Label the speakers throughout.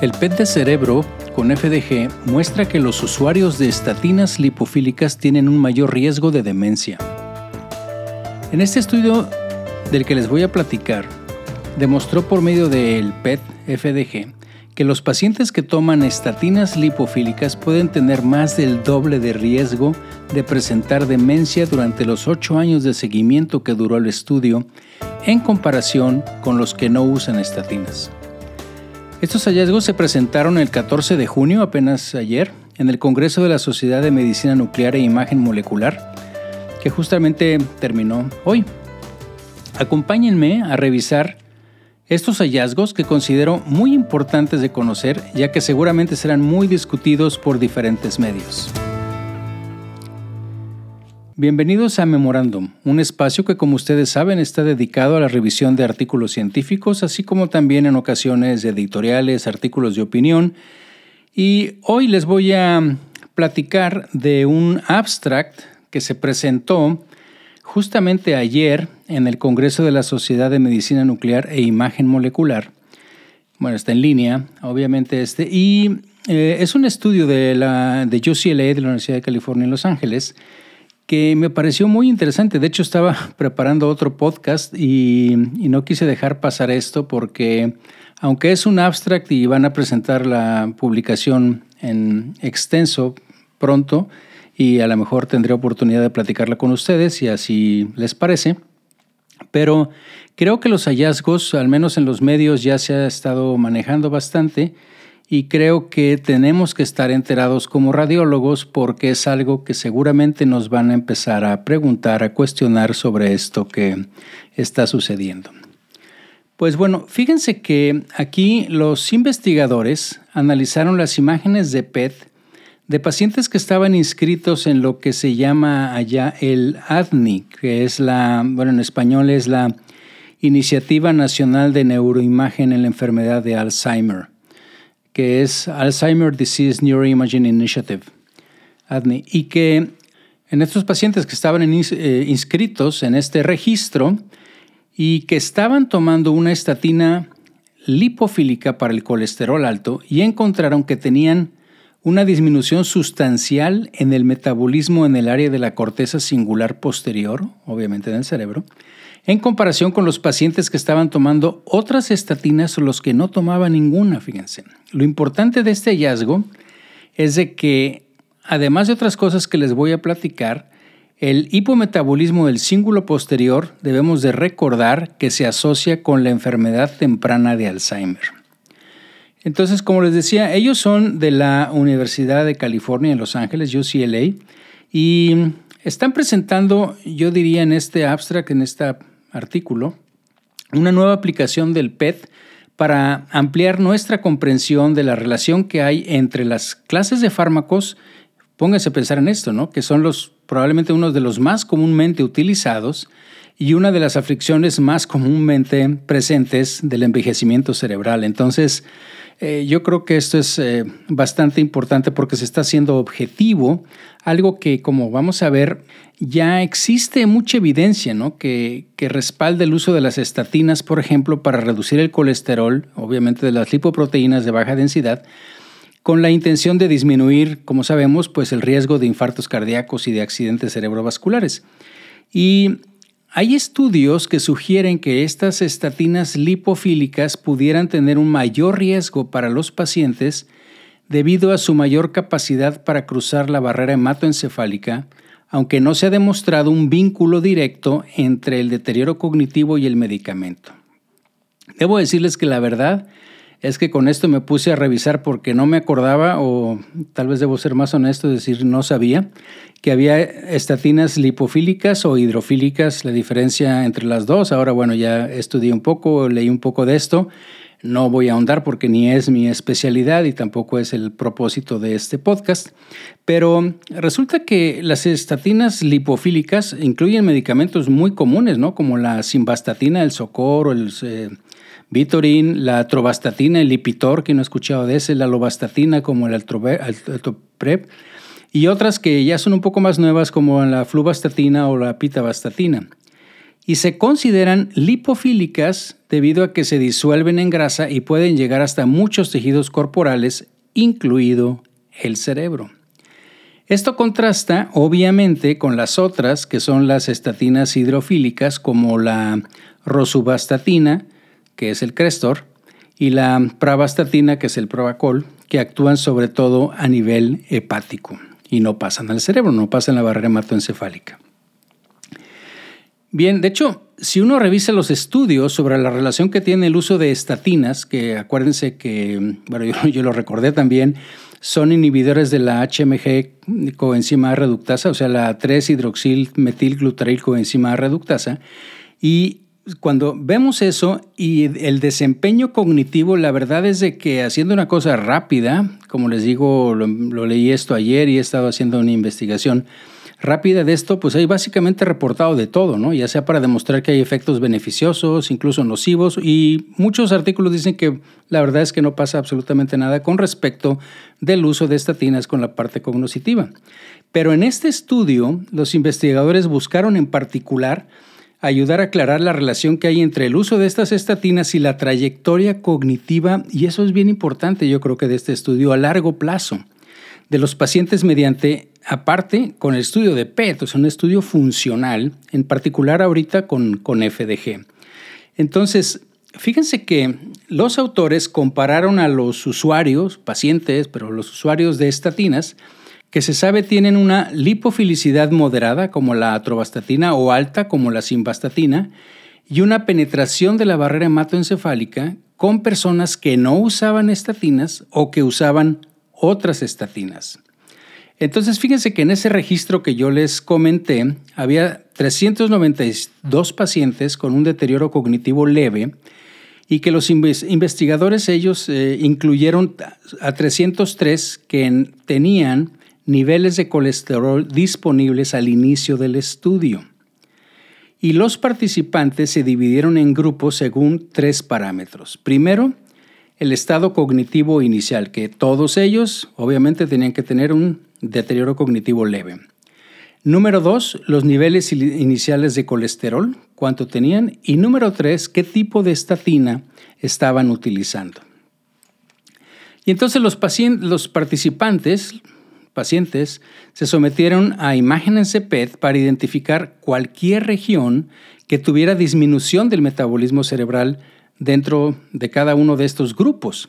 Speaker 1: El PET de cerebro con FDG muestra que los usuarios de estatinas lipofílicas tienen un mayor riesgo de demencia. En este estudio del que les voy a platicar, demostró por medio del PET FDG que los pacientes que toman estatinas lipofílicas pueden tener más del doble de riesgo de presentar demencia durante los 8 años de seguimiento que duró el estudio en comparación con los que no usan estatinas. Estos hallazgos se presentaron el 14 de junio, apenas ayer, en el Congreso de la Sociedad de Medicina Nuclear e Imagen Molecular, que justamente terminó hoy. Acompáñenme a revisar estos hallazgos que considero muy importantes de conocer, ya que seguramente serán muy discutidos por diferentes medios. Bienvenidos a Memorandum, un espacio que como ustedes saben está dedicado a la revisión de artículos científicos, así como también en ocasiones editoriales, artículos de opinión. Y hoy les voy a platicar de un abstract que se presentó justamente ayer en el Congreso de la Sociedad de Medicina Nuclear e Imagen Molecular. Bueno, está en línea, obviamente este, y eh, es un estudio de, la, de UCLA, de la Universidad de California en Los Ángeles, que me pareció muy interesante. De hecho, estaba preparando otro podcast y, no quise dejar pasar esto porque, aunque es un abstract y van a presentar la publicación en extenso pronto, y a lo mejor tendré oportunidad de platicarla con ustedes si así les parece. Pero creo que los hallazgos, al menos en los medios, ya se ha estado manejando bastante y creo que tenemos que estar enterados como radiólogos porque es algo que seguramente nos van a empezar a preguntar, a cuestionar sobre esto que está sucediendo. Pues bueno, fíjense que aquí los investigadores analizaron las imágenes de PET de pacientes que estaban inscritos en lo que se llama allá el ADNI, que es la, bueno, en español es la Iniciativa Nacional de Neuroimagen en la Enfermedad de Alzheimer que es Alzheimer Disease Neuroimaging Initiative, ADNI, y que en estos pacientes que estaban eh, inscritos en este registro y que estaban tomando una estatina lipofílica para el colesterol alto y encontraron que tenían una disminución sustancial en el metabolismo en el área de la corteza singular posterior, obviamente en el cerebro, en comparación con los pacientes que estaban tomando otras estatinas o los que no tomaban ninguna, fíjense. Lo importante de este hallazgo es de que, además de otras cosas que les voy a platicar, el hipometabolismo del cíngulo posterior debemos de recordar que se asocia con la enfermedad temprana de Alzheimer. Entonces, como les decía, ellos son de la Universidad de California en Los Ángeles, UCLA, y están presentando, yo diría en este abstract, en este artículo, una nueva aplicación del PET para ampliar nuestra comprensión de la relación que hay entre las clases de fármacos, pónganse a pensar en esto, ¿no? que son los, probablemente uno de los más comúnmente utilizados y una de las aflicciones más comúnmente presentes del envejecimiento cerebral. Entonces, eh, yo creo que esto es eh, bastante importante porque se está haciendo objetivo, algo que como vamos a ver ya existe mucha evidencia ¿no? que, que respalda el uso de las estatinas, por ejemplo, para reducir el colesterol, obviamente de las lipoproteínas de baja densidad, con la intención de disminuir, como sabemos, pues el riesgo de infartos cardíacos y de accidentes cerebrovasculares. Y hay estudios que sugieren que estas estatinas lipofílicas pudieran tener un mayor riesgo para los pacientes debido a su mayor capacidad para cruzar la barrera hematoencefálica, aunque no se ha demostrado un vínculo directo entre el deterioro cognitivo y el medicamento. Debo decirles que la verdad es que con esto me puse a revisar porque no me acordaba, o tal vez debo ser más honesto, decir no sabía, que había estatinas lipofílicas o hidrofílicas, la diferencia entre las dos. Ahora, bueno, ya estudié un poco, leí un poco de esto. No voy a ahondar porque ni es mi especialidad y tampoco es el propósito de este podcast, pero resulta que las estatinas lipofílicas incluyen medicamentos muy comunes, ¿no? Como la simvastatina, el socorro, el eh, Vitorin, la trovastatina, el Lipitor, que no he escuchado de ese, la lovastatina como el altoprep, y otras que ya son un poco más nuevas como la fluvastatina o la pitavastatina. y se consideran lipofílicas debido a que se disuelven en grasa y pueden llegar hasta muchos tejidos corporales, incluido el cerebro. Esto contrasta obviamente con las otras que son las estatinas hidrofílicas como la rosuvastatina, que es el Crestor, y la pravastatina, que es el Provacol, que actúan sobre todo a nivel hepático y no pasan al cerebro, no pasan la barrera hematoencefálica. Bien, de hecho, si uno revisa los estudios sobre la relación que tiene el uso de estatinas, que acuérdense que, bueno, yo, lo recordé también, son inhibidores de la HMG coenzima reductasa, o sea, la 3-hidroxil-metilglutaryl coenzima reductasa, y cuando vemos eso y el desempeño cognitivo, la verdad es de que haciendo una cosa rápida, como les digo, lo, leí esto ayer y he estado haciendo una investigación, rápida de esto, pues hay básicamente reportado de todo, ¿no? Ya sea para demostrar que hay efectos beneficiosos, incluso nocivos, y muchos artículos dicen que la verdad es que no pasa absolutamente nada con respecto del uso de estatinas con la parte cognitiva. Pero en este estudio, los investigadores buscaron en particular ayudar a aclarar la relación que hay entre el uso de estas estatinas y la trayectoria cognitiva, y eso es bien importante, yo creo que de este estudio a largo plazo de los pacientes mediante, aparte, con el estudio de PET, o sea, un estudio funcional, en particular ahorita con, con FDG. Entonces, fíjense que los autores compararon a los usuarios, pacientes, pero los usuarios de estatinas, que se sabe tienen una lipofilicidad moderada como la atrovastatina o alta como la simvastatina y una penetración de la barrera hematoencefálica con personas que no usaban estatinas o que usaban otras estatinas. Entonces, fíjense que en ese registro que yo les comenté, había 392 pacientes con un deterioro cognitivo leve y que los investigadores ellos eh, incluyeron a 303 que tenían niveles de colesterol disponibles al inicio del estudio. Y los participantes se dividieron en grupos según tres parámetros. Primero, el estado cognitivo inicial, que todos ellos obviamente tenían que tener un deterioro cognitivo leve. Número dos, los niveles iniciales de colesterol, cuánto tenían. Y número tres, qué tipo de estatina estaban utilizando. Y entonces los, los participantes, pacientes, se sometieron a imágenes de PET para identificar cualquier región que tuviera disminución del metabolismo cerebral dentro de cada uno de estos grupos.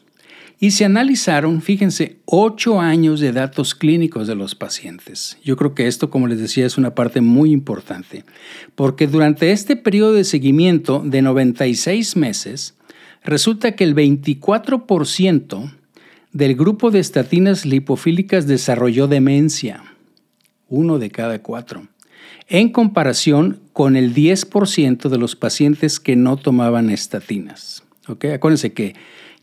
Speaker 1: Y se analizaron, fíjense, ocho años de datos clínicos de los pacientes. Yo creo que esto, como les decía, es una parte muy importante, porque durante este periodo de seguimiento de 96 meses, resulta que el 24% del grupo de estatinas lipofílicas desarrolló demencia, uno de cada cuatro en comparación con el 10% de los pacientes que no tomaban estatinas. Acuérdense que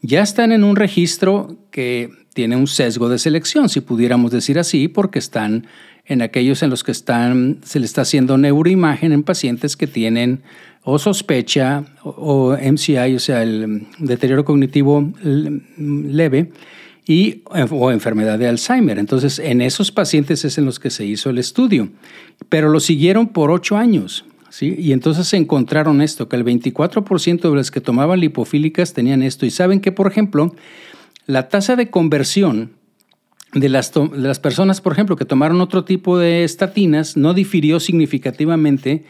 Speaker 1: ya están en un registro que tiene un sesgo de selección, si pudiéramos decir así, porque están en aquellos en los que están, se le está haciendo neuroimagen en pacientes que tienen o sospecha o, MCI, o sea, el deterioro cognitivo leve, y, o enfermedad de Alzheimer. Entonces, en esos pacientes es en los que se hizo el estudio, pero lo siguieron por ocho años. ¿sí? Y entonces se encontraron esto, que el 24% de las que tomaban lipofílicas tenían esto. Y saben que, por ejemplo, la tasa de conversión de las, de las personas, por ejemplo, que tomaron otro tipo de estatinas no difirió significativamente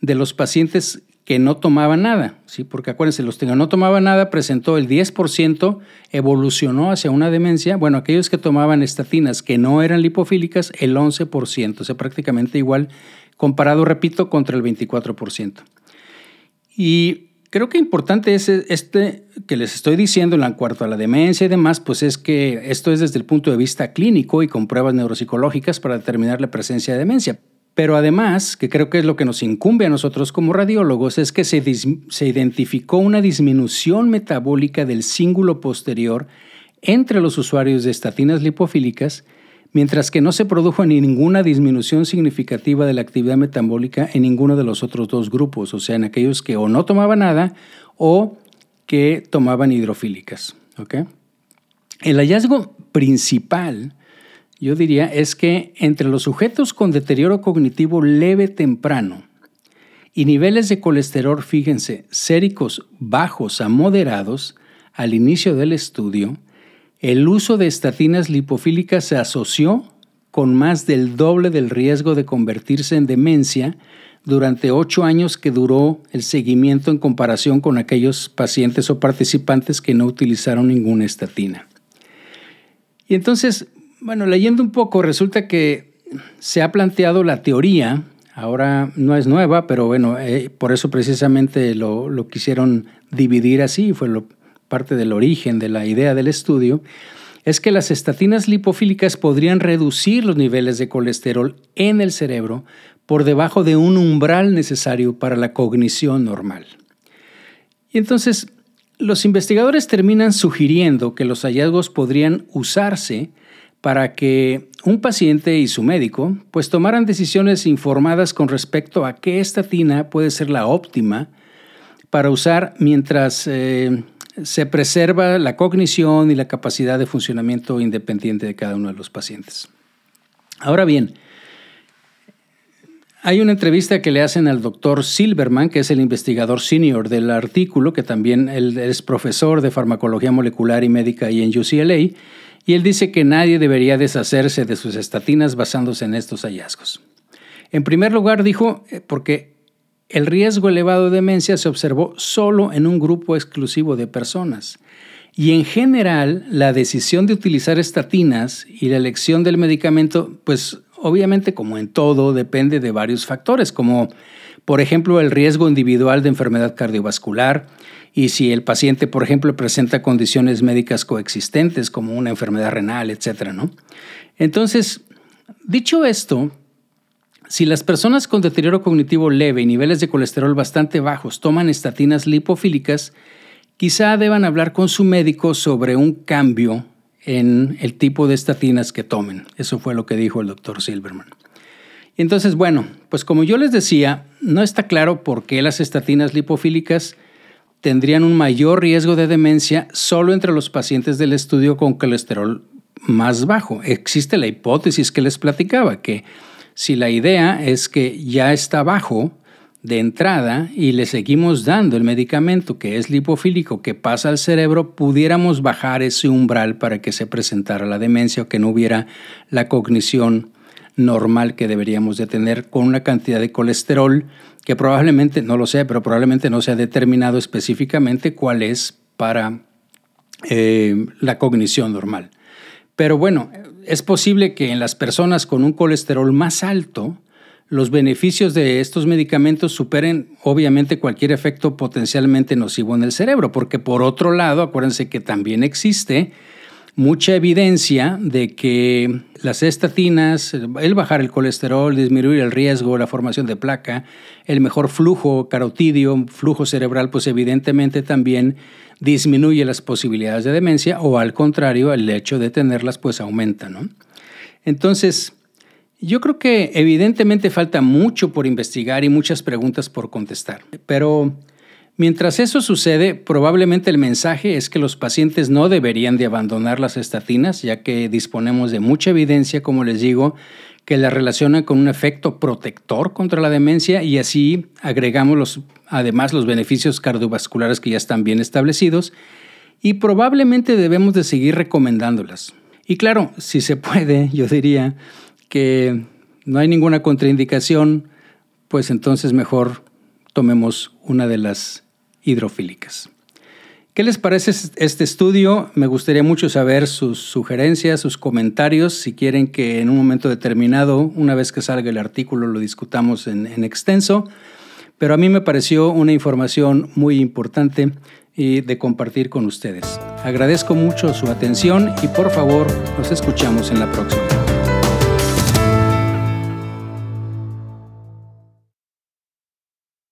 Speaker 1: de los pacientes que no tomaba nada, ¿sí? porque acuérdense, los que no tomaban nada presentó el 10%, evolucionó hacia una demencia. Bueno, aquellos que tomaban estatinas que no eran lipofílicas, el 11%, o sea, prácticamente igual, comparado, repito, contra el 24%. Y creo que importante es este que les estoy diciendo en cuanto a la demencia y demás, pues es que esto es desde el punto de vista clínico y con pruebas neuropsicológicas para determinar la presencia de demencia. Pero además, que creo que es lo que nos incumbe a nosotros como radiólogos, es que se, se identificó una disminución metabólica del cíngulo posterior entre los usuarios de estatinas lipofílicas, mientras que no se produjo ni ninguna disminución significativa de la actividad metabólica en ninguno de los otros dos grupos, o sea, en aquellos que o no tomaban nada o que tomaban hidrofílicas. El hallazgo principal yo diría, es que entre los sujetos con deterioro cognitivo leve temprano y niveles de colesterol, fíjense, séricos bajos a moderados al inicio del estudio, el uso de estatinas lipofílicas se asoció con más del doble del riesgo de convertirse en demencia durante ocho años que duró el seguimiento en comparación con aquellos pacientes o participantes que no utilizaron ninguna estatina. Y entonces, bueno, leyendo un poco, resulta que se ha planteado la teoría, ahora no es nueva, pero bueno, eh, por eso precisamente lo, quisieron dividir así, fue lo, parte del origen de la idea del estudio, es que las estatinas lipofílicas podrían reducir los niveles de colesterol en el cerebro por debajo de un umbral necesario para la cognición normal. Y entonces, los investigadores terminan sugiriendo que los hallazgos podrían usarse para que un paciente y su médico pues tomaran decisiones informadas con respecto a qué estatina puede ser la óptima para usar mientras eh, se preserva la cognición y la capacidad de funcionamiento independiente de cada uno de los pacientes. Ahora bien, hay una entrevista que le hacen al doctor Silverman, que es el investigador senior del artículo, que también es profesor de farmacología molecular y médica y en UCLA, y él dice que nadie debería deshacerse de sus estatinas basándose en estos hallazgos. En primer lugar, dijo, eh, porque el riesgo elevado de demencia se observó solo en un grupo exclusivo de personas. Y en general, la decisión de utilizar estatinas y la elección del medicamento, pues obviamente como en todo depende de varios factores, como por ejemplo el riesgo individual de enfermedad cardiovascular y si el paciente, por ejemplo, presenta condiciones médicas coexistentes como una enfermedad renal, etc. ¿no? Entonces, dicho esto, si las personas con deterioro cognitivo leve y niveles de colesterol bastante bajos toman estatinas lipofílicas, quizá deban hablar con su médico sobre un cambio en el tipo de estatinas que tomen. Eso fue lo que dijo el doctor Silverman. entonces, bueno, pues como yo les decía, no está claro por qué las estatinas lipofílicas tendrían un mayor riesgo de demencia solo entre los pacientes del estudio con colesterol más bajo. Existe la hipótesis que les platicaba, que si la idea es que ya está bajo, de entrada y le seguimos dando el medicamento que es lipofílico que pasa al cerebro, pudiéramos bajar ese umbral para que se presentara la demencia o que no hubiera la cognición normal que deberíamos de tener con una cantidad de colesterol que probablemente, no lo sé, pero probablemente no se ha determinado específicamente cuál es para eh, la cognición normal. Pero bueno, es posible que en las personas con un colesterol más alto, los beneficios de estos medicamentos superen obviamente cualquier efecto potencialmente nocivo en el cerebro, porque por otro lado, acuérdense que también existe mucha evidencia de que las estatinas, el bajar el colesterol, disminuir el riesgo, la formación de placa, el mejor flujo carotidio, flujo cerebral, pues evidentemente también disminuye las posibilidades de demencia o al contrario, el hecho de tenerlas pues aumenta. Entonces, yo creo que evidentemente falta mucho por investigar y muchas preguntas por contestar, pero mientras eso sucede, probablemente el mensaje es que los pacientes no deberían de abandonar las estatinas, ya que disponemos de mucha evidencia, como les digo, que la relaciona con un efecto protector contra la demencia y así agregamos los, además los beneficios cardiovasculares que ya están bien establecidos y probablemente debemos de seguir recomendándolas. Y claro, si se puede, yo diría, que no hay ninguna contraindicación, pues entonces mejor tomemos una de las hidrofílicas. ¿Qué les parece este estudio? Me gustaría mucho saber sus sugerencias, sus comentarios, si quieren que en un momento determinado, una vez que salga el artículo, lo discutamos en, en extenso. Pero a mí me pareció una información muy importante y de compartir con ustedes. Agradezco mucho su atención y por favor nos escuchamos en la próxima.